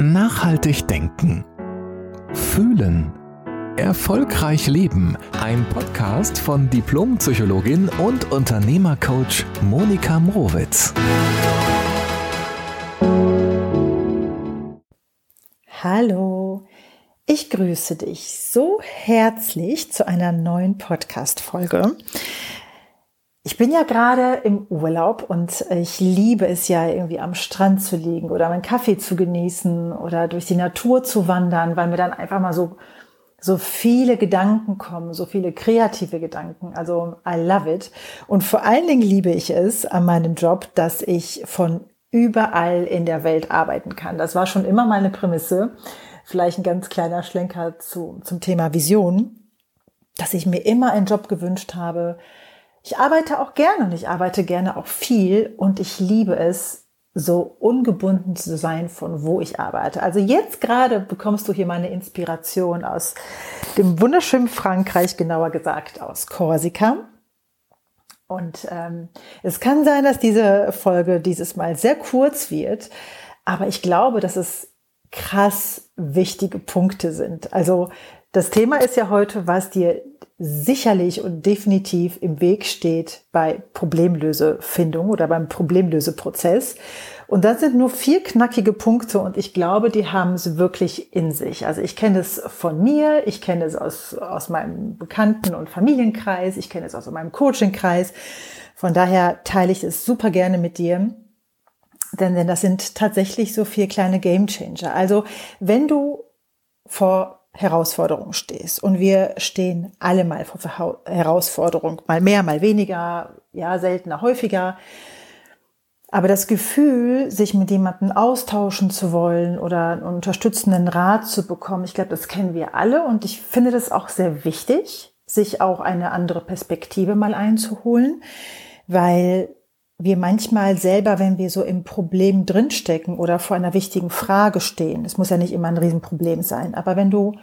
Nachhaltig denken. Fühlen. Erfolgreich leben. Ein Podcast von Diplompsychologin und Unternehmercoach Monika Mrowitz. Hallo, ich grüße dich so herzlich zu einer neuen Podcast-Folge. Ich bin ja gerade im Urlaub und ich liebe es ja irgendwie am Strand zu liegen oder meinen Kaffee zu genießen oder durch die Natur zu wandern, weil mir dann einfach mal so so viele Gedanken kommen, so viele kreative Gedanken. Also I love it. Und vor allen Dingen liebe ich es an meinem Job, dass ich von überall in der Welt arbeiten kann. Das war schon immer meine Prämisse. Vielleicht ein ganz kleiner Schlenker zu, zum Thema Vision, dass ich mir immer einen Job gewünscht habe, ich arbeite auch gerne und ich arbeite gerne auch viel und ich liebe es, so ungebunden zu sein, von wo ich arbeite. Also jetzt gerade bekommst du hier meine Inspiration aus dem wunderschönen Frankreich, genauer gesagt aus Korsika. Und ähm, es kann sein, dass diese Folge dieses Mal sehr kurz wird, aber ich glaube, dass es krass wichtige Punkte sind. Also das Thema ist ja heute, was dir sicherlich und definitiv im Weg steht bei Problemlösefindung oder beim Problemlöseprozess. Und das sind nur vier knackige Punkte und ich glaube, die haben es wirklich in sich. Also ich kenne es von mir, ich kenne es aus, aus meinem Bekannten- und Familienkreis, ich kenne es aus meinem Coachingkreis. Von daher teile ich es super gerne mit dir. Denn, denn das sind tatsächlich so vier kleine Game Changer. Also wenn du vor Herausforderung stehst. Und wir stehen alle mal vor Herausforderung, mal mehr, mal weniger, ja, seltener, häufiger. Aber das Gefühl, sich mit jemandem austauschen zu wollen oder einen unterstützenden Rat zu bekommen, ich glaube, das kennen wir alle. Und ich finde das auch sehr wichtig, sich auch eine andere Perspektive mal einzuholen, weil wir manchmal selber, wenn wir so im Problem drinstecken oder vor einer wichtigen Frage stehen, es muss ja nicht immer ein Riesenproblem sein, aber wenn du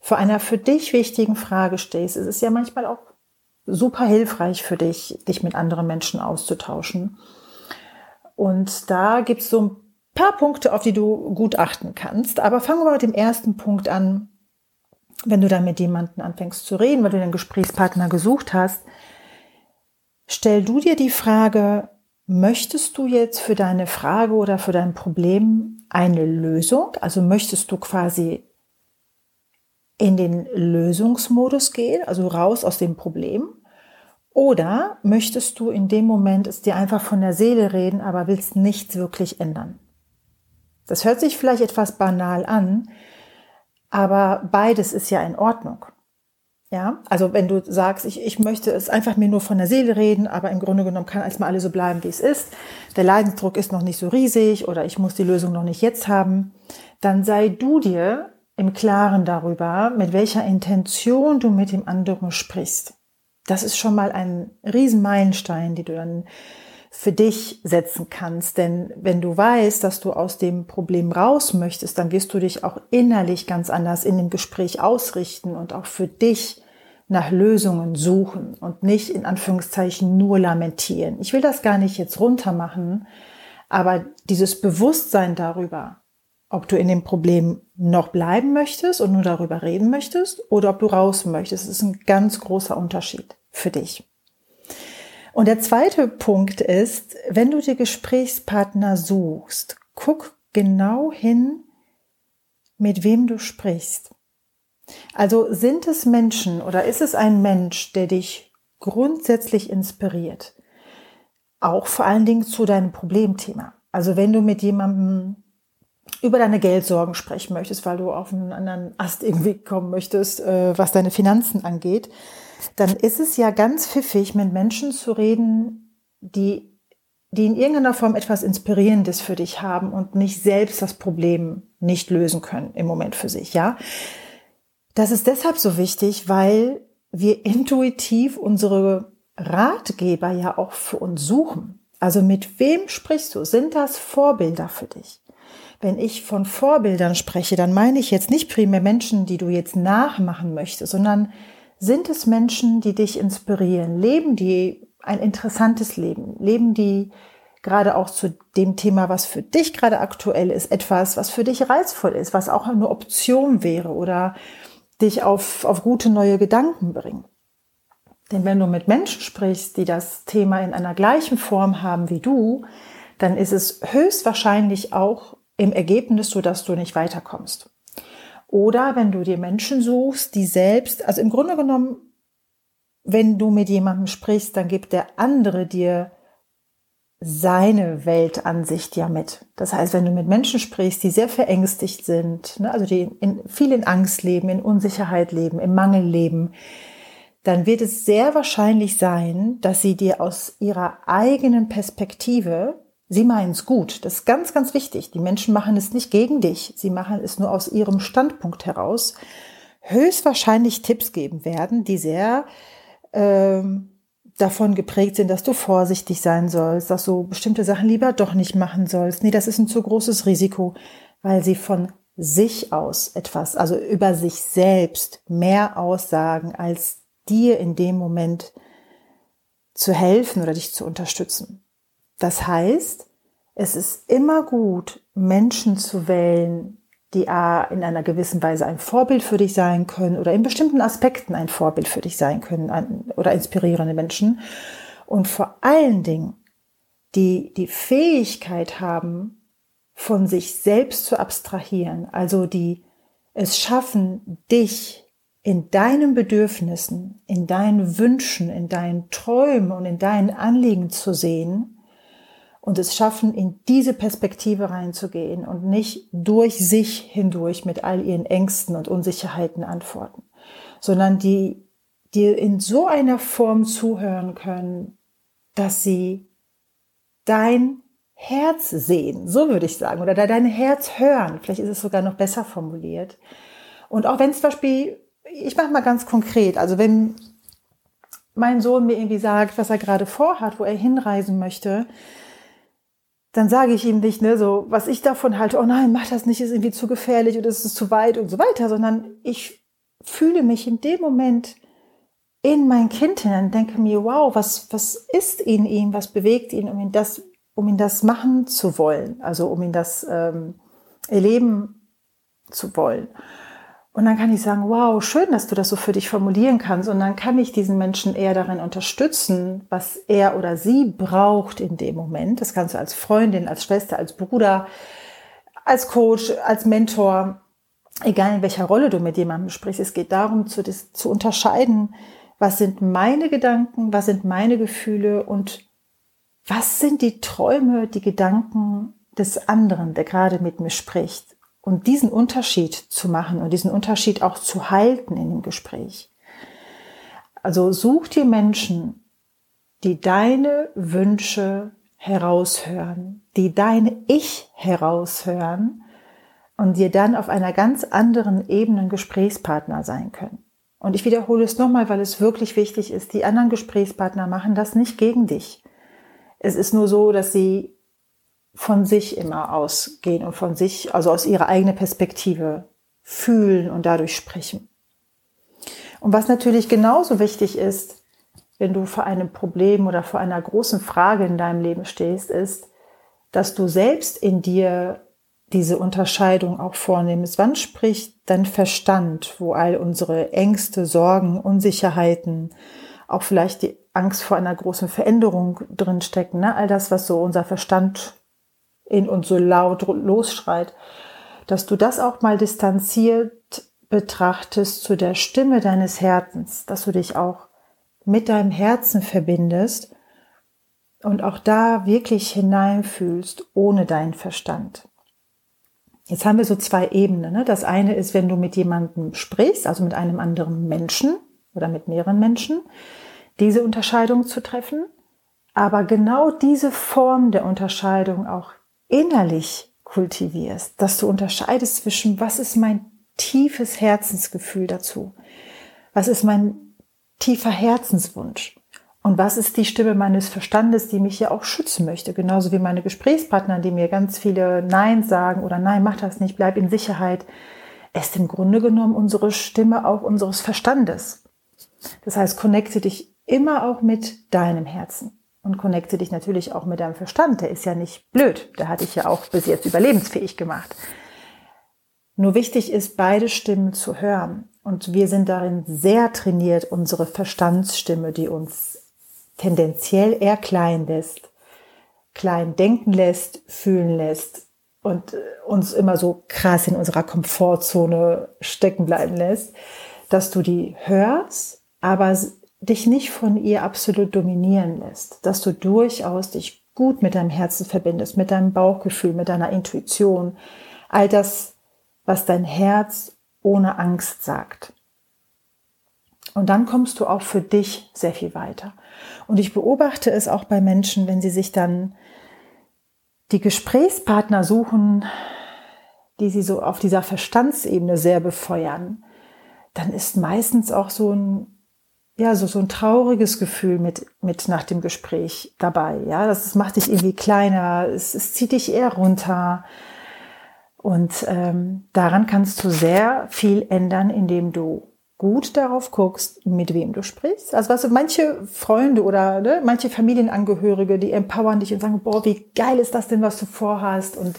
vor einer für dich wichtigen Frage stehst, ist es ja manchmal auch super hilfreich für dich, dich mit anderen Menschen auszutauschen. Und da gibt es so ein paar Punkte, auf die du gut achten kannst. Aber fangen wir mal mit dem ersten Punkt an. Wenn du dann mit jemandem anfängst zu reden, weil du den Gesprächspartner gesucht hast, stell du dir die Frage, Möchtest du jetzt für deine Frage oder für dein Problem eine Lösung? Also möchtest du quasi in den Lösungsmodus gehen, also raus aus dem Problem? Oder möchtest du in dem Moment es dir einfach von der Seele reden, aber willst nichts wirklich ändern? Das hört sich vielleicht etwas banal an, aber beides ist ja in Ordnung. Ja, also wenn du sagst, ich, ich möchte es einfach mir nur von der Seele reden, aber im Grunde genommen kann erstmal alles so bleiben, wie es ist. Der Leidensdruck ist noch nicht so riesig oder ich muss die Lösung noch nicht jetzt haben, dann sei du dir im Klaren darüber, mit welcher Intention du mit dem anderen sprichst. Das ist schon mal ein Riesenmeilenstein, die du dann für dich setzen kannst. Denn wenn du weißt, dass du aus dem Problem raus möchtest, dann wirst du dich auch innerlich ganz anders in dem Gespräch ausrichten und auch für dich nach Lösungen suchen und nicht in Anführungszeichen nur lamentieren. Ich will das gar nicht jetzt runter machen, aber dieses Bewusstsein darüber, ob du in dem Problem noch bleiben möchtest und nur darüber reden möchtest oder ob du raus möchtest, ist ein ganz großer Unterschied für dich. Und der zweite Punkt ist, wenn du dir Gesprächspartner suchst, guck genau hin, mit wem du sprichst. Also sind es Menschen oder ist es ein Mensch, der dich grundsätzlich inspiriert? Auch vor allen Dingen zu deinem Problemthema. Also wenn du mit jemandem über deine Geldsorgen sprechen möchtest, weil du auf einen anderen Ast irgendwie kommen möchtest, äh, was deine Finanzen angeht, dann ist es ja ganz pfiffig, mit Menschen zu reden, die, die in irgendeiner Form etwas Inspirierendes für dich haben und nicht selbst das Problem nicht lösen können im Moment für sich, ja. Das ist deshalb so wichtig, weil wir intuitiv unsere Ratgeber ja auch für uns suchen. Also mit wem sprichst du? Sind das Vorbilder für dich? Wenn ich von Vorbildern spreche, dann meine ich jetzt nicht primär Menschen, die du jetzt nachmachen möchtest, sondern sind es Menschen, die dich inspirieren? Leben die ein interessantes Leben? Leben die gerade auch zu dem Thema, was für dich gerade aktuell ist, etwas, was für dich reizvoll ist, was auch eine Option wäre oder dich auf, auf gute neue Gedanken bringt. Denn wenn du mit Menschen sprichst, die das Thema in einer gleichen Form haben wie du, dann ist es höchstwahrscheinlich auch im Ergebnis so, dass du nicht weiterkommst. Oder wenn du dir Menschen suchst, die selbst, also im Grunde genommen, wenn du mit jemandem sprichst, dann gibt der andere dir seine Weltansicht ja mit. Das heißt, wenn du mit Menschen sprichst, die sehr verängstigt sind, ne, also die in, viel in Angst leben, in Unsicherheit leben, im Mangel leben, dann wird es sehr wahrscheinlich sein, dass sie dir aus ihrer eigenen Perspektive, sie meinen es gut, das ist ganz, ganz wichtig, die Menschen machen es nicht gegen dich, sie machen es nur aus ihrem Standpunkt heraus, höchstwahrscheinlich Tipps geben werden, die sehr ähm, davon geprägt sind, dass du vorsichtig sein sollst, dass du bestimmte Sachen lieber doch nicht machen sollst. Nee, das ist ein zu großes Risiko, weil sie von sich aus etwas, also über sich selbst mehr aussagen, als dir in dem Moment zu helfen oder dich zu unterstützen. Das heißt, es ist immer gut, Menschen zu wählen, die A, in einer gewissen Weise ein Vorbild für dich sein können oder in bestimmten Aspekten ein Vorbild für dich sein können oder inspirierende Menschen. Und vor allen Dingen, die die Fähigkeit haben, von sich selbst zu abstrahieren, also die es schaffen, dich in deinen Bedürfnissen, in deinen Wünschen, in deinen Träumen und in deinen Anliegen zu sehen und es schaffen, in diese Perspektive reinzugehen und nicht durch sich hindurch mit all ihren Ängsten und Unsicherheiten antworten, sondern die dir in so einer Form zuhören können, dass sie dein Herz sehen, so würde ich sagen, oder dein Herz hören. Vielleicht ist es sogar noch besser formuliert. Und auch wenn zum Beispiel, ich mache mal ganz konkret, also wenn mein Sohn mir irgendwie sagt, was er gerade vorhat, wo er hinreisen möchte, dann sage ich ihm nicht, ne, so, was ich davon halte, oh nein, mach das nicht, ist irgendwie zu gefährlich oder ist es zu weit und so weiter, sondern ich fühle mich in dem Moment in mein Kind hinein, denke mir, wow, was, was ist in ihm, was bewegt ihn, um ihn das, um ihn das machen zu wollen, also um ihn das ähm, erleben zu wollen. Und dann kann ich sagen, wow, schön, dass du das so für dich formulieren kannst. Und dann kann ich diesen Menschen eher darin unterstützen, was er oder sie braucht in dem Moment. Das kannst du als Freundin, als Schwester, als Bruder, als Coach, als Mentor, egal in welcher Rolle du mit jemandem sprichst. Es geht darum, zu, zu unterscheiden, was sind meine Gedanken, was sind meine Gefühle und was sind die Träume, die Gedanken des anderen, der gerade mit mir spricht und diesen Unterschied zu machen und diesen Unterschied auch zu halten in dem Gespräch. Also such dir Menschen, die deine Wünsche heraushören, die deine Ich heraushören und dir dann auf einer ganz anderen Ebene Gesprächspartner sein können. Und ich wiederhole es nochmal, weil es wirklich wichtig ist. Die anderen Gesprächspartner machen das nicht gegen dich. Es ist nur so, dass sie von sich immer ausgehen und von sich, also aus ihrer eigenen Perspektive fühlen und dadurch sprechen. Und was natürlich genauso wichtig ist, wenn du vor einem Problem oder vor einer großen Frage in deinem Leben stehst, ist, dass du selbst in dir diese Unterscheidung auch vornimmst. Wann spricht dein Verstand, wo all unsere Ängste, Sorgen, Unsicherheiten, auch vielleicht die Angst vor einer großen Veränderung drinstecken, ne? all das, was so unser Verstand in uns so laut losschreit, dass du das auch mal distanziert betrachtest zu der Stimme deines Herzens, dass du dich auch mit deinem Herzen verbindest und auch da wirklich hineinfühlst ohne deinen Verstand. Jetzt haben wir so zwei Ebenen. Ne? Das eine ist, wenn du mit jemandem sprichst, also mit einem anderen Menschen oder mit mehreren Menschen, diese Unterscheidung zu treffen. Aber genau diese Form der Unterscheidung auch innerlich kultivierst, dass du unterscheidest zwischen, was ist mein tiefes Herzensgefühl dazu, was ist mein tiefer Herzenswunsch und was ist die Stimme meines Verstandes, die mich ja auch schützen möchte, genauso wie meine Gesprächspartner, die mir ganz viele Nein sagen oder Nein, mach das nicht, bleib in Sicherheit, ist im Grunde genommen unsere Stimme auch unseres Verstandes. Das heißt, connecte dich immer auch mit deinem Herzen. Und connecte dich natürlich auch mit deinem Verstand. Der ist ja nicht blöd. Der hat dich ja auch bis jetzt überlebensfähig gemacht. Nur wichtig ist, beide Stimmen zu hören. Und wir sind darin sehr trainiert, unsere Verstandsstimme, die uns tendenziell eher klein lässt, klein denken lässt, fühlen lässt und äh, uns immer so krass in unserer Komfortzone stecken bleiben lässt, dass du die hörst, aber dich nicht von ihr absolut dominieren lässt, dass du durchaus dich gut mit deinem Herzen verbindest, mit deinem Bauchgefühl, mit deiner Intuition, all das, was dein Herz ohne Angst sagt. Und dann kommst du auch für dich sehr viel weiter. Und ich beobachte es auch bei Menschen, wenn sie sich dann die Gesprächspartner suchen, die sie so auf dieser Verstandsebene sehr befeuern, dann ist meistens auch so ein, ja, so, so ein trauriges Gefühl mit, mit nach dem Gespräch dabei. Ja, das, macht dich irgendwie kleiner, es, es zieht dich eher runter. Und ähm, daran kannst du sehr viel ändern, indem du gut darauf guckst, mit wem du sprichst. Also weißt du, manche Freunde oder ne, manche Familienangehörige, die empowern dich und sagen, boah, wie geil ist das denn, was du vorhast und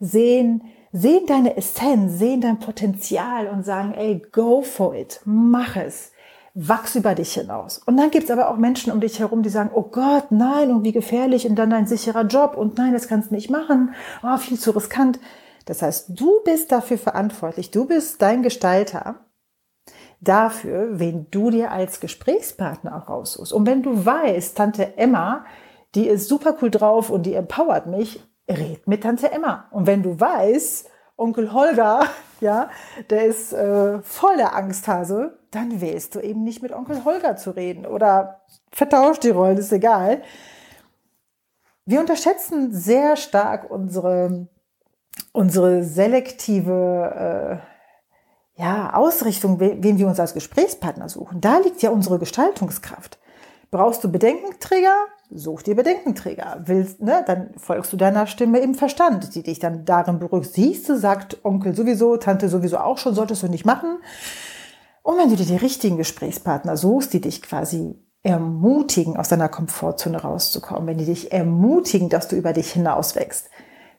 sehen, sehen deine Essenz, sehen dein Potenzial und sagen, ey, go for it, mach es, wachs über dich hinaus. Und dann gibt's aber auch Menschen um dich herum, die sagen, oh Gott, nein, und wie gefährlich und dann dein sicherer Job und nein, das kannst du nicht machen, oh, viel zu riskant. Das heißt, du bist dafür verantwortlich, du bist dein Gestalter dafür, wen du dir als Gesprächspartner auch raussuchst. Und wenn du weißt, Tante Emma, die ist super cool drauf und die empowert mich, red mit Tante Emma. Und wenn du weißt, Onkel Holger, ja, der ist äh, voll der Angsthase, dann wählst du eben nicht mit Onkel Holger zu reden oder vertausch die Rollen, ist egal. Wir unterschätzen sehr stark unsere, unsere selektive äh, ja, Ausrichtung, wen wir uns als Gesprächspartner suchen. Da liegt ja unsere Gestaltungskraft. Brauchst du Bedenkenträger? Such dir Bedenkenträger. Willst, ne, dann folgst du deiner Stimme im Verstand, die dich dann darin beruhigt. Siehst du, sagt Onkel sowieso, Tante sowieso auch schon, solltest du nicht machen. Und wenn du dir die richtigen Gesprächspartner suchst, die dich quasi ermutigen, aus deiner Komfortzone rauszukommen, wenn die dich ermutigen, dass du über dich hinaus wächst,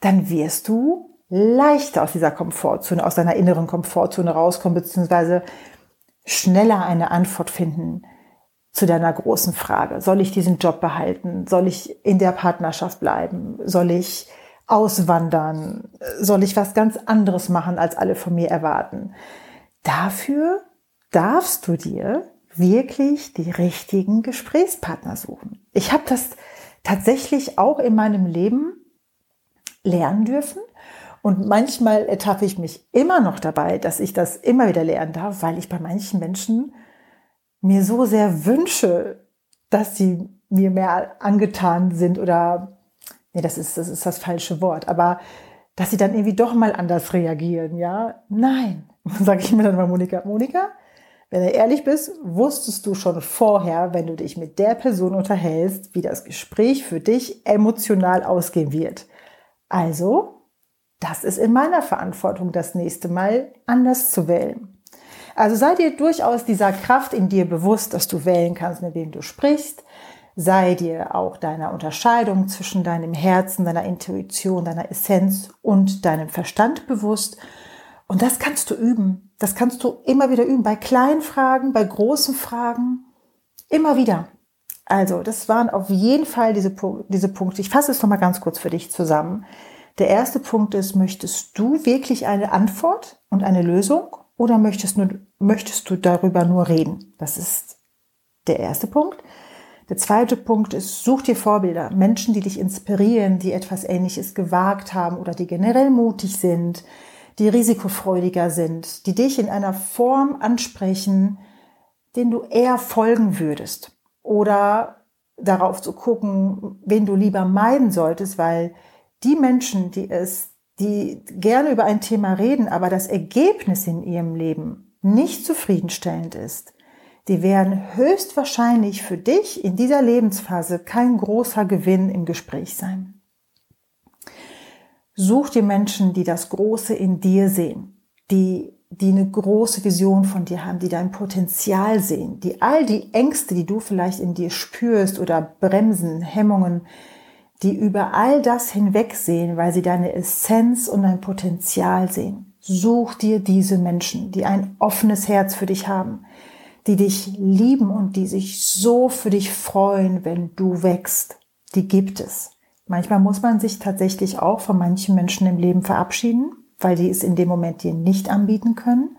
dann wirst du leichter aus dieser Komfortzone, aus deiner inneren Komfortzone rauskommen, beziehungsweise schneller eine Antwort finden zu deiner großen Frage. Soll ich diesen Job behalten? Soll ich in der Partnerschaft bleiben? Soll ich auswandern? Soll ich was ganz anderes machen, als alle von mir erwarten? Dafür darfst du dir wirklich die richtigen Gesprächspartner suchen. Ich habe das tatsächlich auch in meinem Leben lernen dürfen und manchmal ertappe ich mich immer noch dabei, dass ich das immer wieder lernen darf, weil ich bei manchen Menschen mir so sehr wünsche, dass sie mir mehr angetan sind oder, nee, das ist, das ist das falsche Wort, aber dass sie dann irgendwie doch mal anders reagieren, ja? Nein. Sage ich mir dann mal Monika, Monika, wenn du ehrlich bist, wusstest du schon vorher, wenn du dich mit der Person unterhältst, wie das Gespräch für dich emotional ausgehen wird. Also das ist in meiner Verantwortung, das nächste Mal anders zu wählen. Also sei dir durchaus dieser Kraft in dir bewusst, dass du wählen kannst, mit wem du sprichst. Sei dir auch deiner Unterscheidung zwischen deinem Herzen, deiner Intuition, deiner Essenz und deinem Verstand bewusst. Und das kannst du üben. Das kannst du immer wieder üben. Bei kleinen Fragen, bei großen Fragen. Immer wieder. Also, das waren auf jeden Fall diese, diese Punkte. Ich fasse es nochmal ganz kurz für dich zusammen. Der erste Punkt ist, möchtest du wirklich eine Antwort und eine Lösung oder möchtest, nur, möchtest du darüber nur reden? Das ist der erste Punkt. Der zweite Punkt ist, such dir Vorbilder, Menschen, die dich inspirieren, die etwas Ähnliches gewagt haben oder die generell mutig sind, die risikofreudiger sind, die dich in einer Form ansprechen, den du eher folgen würdest. Oder darauf zu gucken, wen du lieber meiden solltest, weil die Menschen, die es, die gerne über ein Thema reden, aber das Ergebnis in ihrem Leben nicht zufriedenstellend ist, die werden höchstwahrscheinlich für dich in dieser Lebensphase kein großer Gewinn im Gespräch sein. Such dir Menschen, die das Große in dir sehen. die, die eine große Vision von dir haben, die dein Potenzial sehen, die all die Ängste, die du vielleicht in dir spürst oder Bremsen, Hemmungen, die über all das hinwegsehen, weil sie deine Essenz und dein Potenzial sehen. Such dir diese Menschen, die ein offenes Herz für dich haben, die dich lieben und die sich so für dich freuen, wenn du wächst. Die gibt es. Manchmal muss man sich tatsächlich auch von manchen Menschen im Leben verabschieden, weil die es in dem Moment dir nicht anbieten können.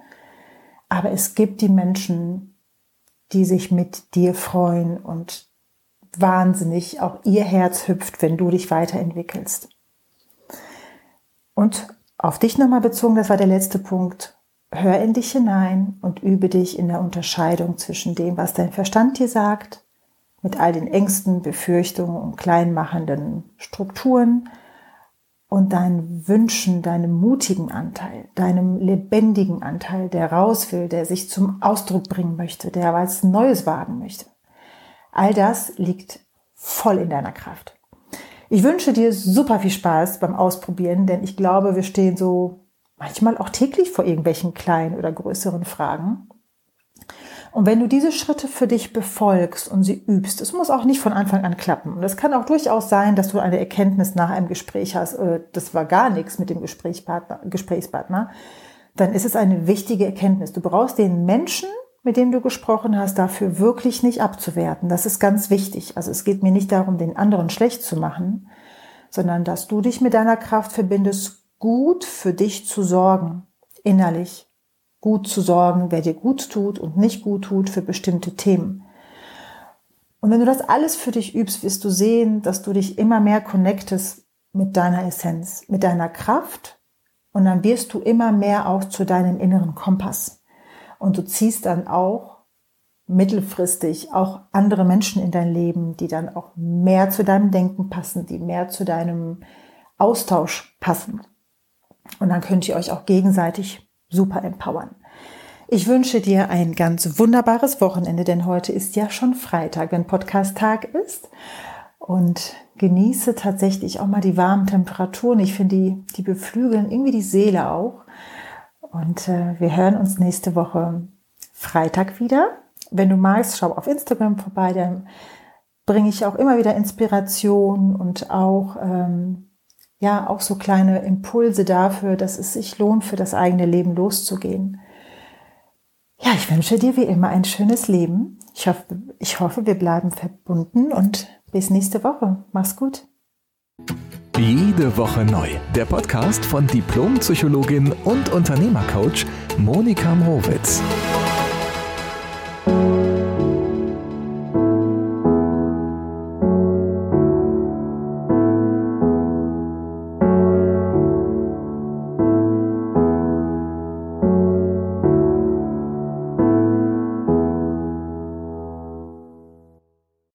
Aber es gibt die Menschen, die sich mit dir freuen und wahnsinnig auch ihr Herz hüpft, wenn du dich weiterentwickelst. Und auf dich nochmal bezogen, das war der letzte Punkt. Hör in dich hinein und übe dich in der Unterscheidung zwischen dem, was dein Verstand dir sagt, mit all den Ängsten, Befürchtungen und kleinmachenden Strukturen und deinen Wünschen, deinem mutigen Anteil, deinem lebendigen Anteil, der raus will, der sich zum Ausdruck bringen möchte, der was Neues wagen möchte. All das liegt voll in deiner Kraft. Ich wünsche dir super viel Spaß beim Ausprobieren, denn ich glaube, wir stehen so manchmal auch täglich vor irgendwelchen kleinen oder größeren Fragen. Und wenn du diese Schritte für dich befolgst und sie übst, es muss auch nicht von Anfang an klappen. Und es kann auch durchaus sein, dass du eine Erkenntnis nach einem Gespräch hast, äh, das war gar nichts mit dem Gesprächspartner, Gesprächspartner, dann ist es eine wichtige Erkenntnis. Du brauchst den Menschen mit dem du gesprochen hast, dafür wirklich nicht abzuwerten. Das ist ganz wichtig. Also es geht mir nicht darum, den anderen schlecht zu machen, sondern dass du dich mit deiner Kraft verbindest, gut für dich zu sorgen, innerlich gut zu sorgen, wer dir gut tut und nicht gut tut für bestimmte Themen. Und wenn du das alles für dich übst, wirst du sehen, dass du dich immer mehr connectest mit deiner Essenz, mit deiner Kraft und dann wirst du immer mehr auch zu deinem inneren Kompass. Und du ziehst dann auch mittelfristig auch andere Menschen in dein Leben, die dann auch mehr zu deinem Denken passen, die mehr zu deinem Austausch passen. Und dann könnt ihr euch auch gegenseitig super empowern. Ich wünsche dir ein ganz wunderbares Wochenende, denn heute ist ja schon Freitag, wenn Podcast-Tag ist. Und genieße tatsächlich auch mal die warmen Temperaturen. Ich finde, die, die beflügeln irgendwie die Seele auch. Und äh, wir hören uns nächste Woche Freitag wieder. Wenn du magst, schau auf Instagram vorbei, dann bringe ich auch immer wieder Inspiration und auch, ähm, ja, auch so kleine Impulse dafür, dass es sich lohnt, für das eigene Leben loszugehen. Ja, ich wünsche dir wie immer ein schönes Leben. Ich hoffe, ich hoffe, wir bleiben verbunden und bis nächste Woche. Mach's gut. Jede Woche neu. Der Podcast von Diplompsychologin und Unternehmercoach Monika Mrowitz.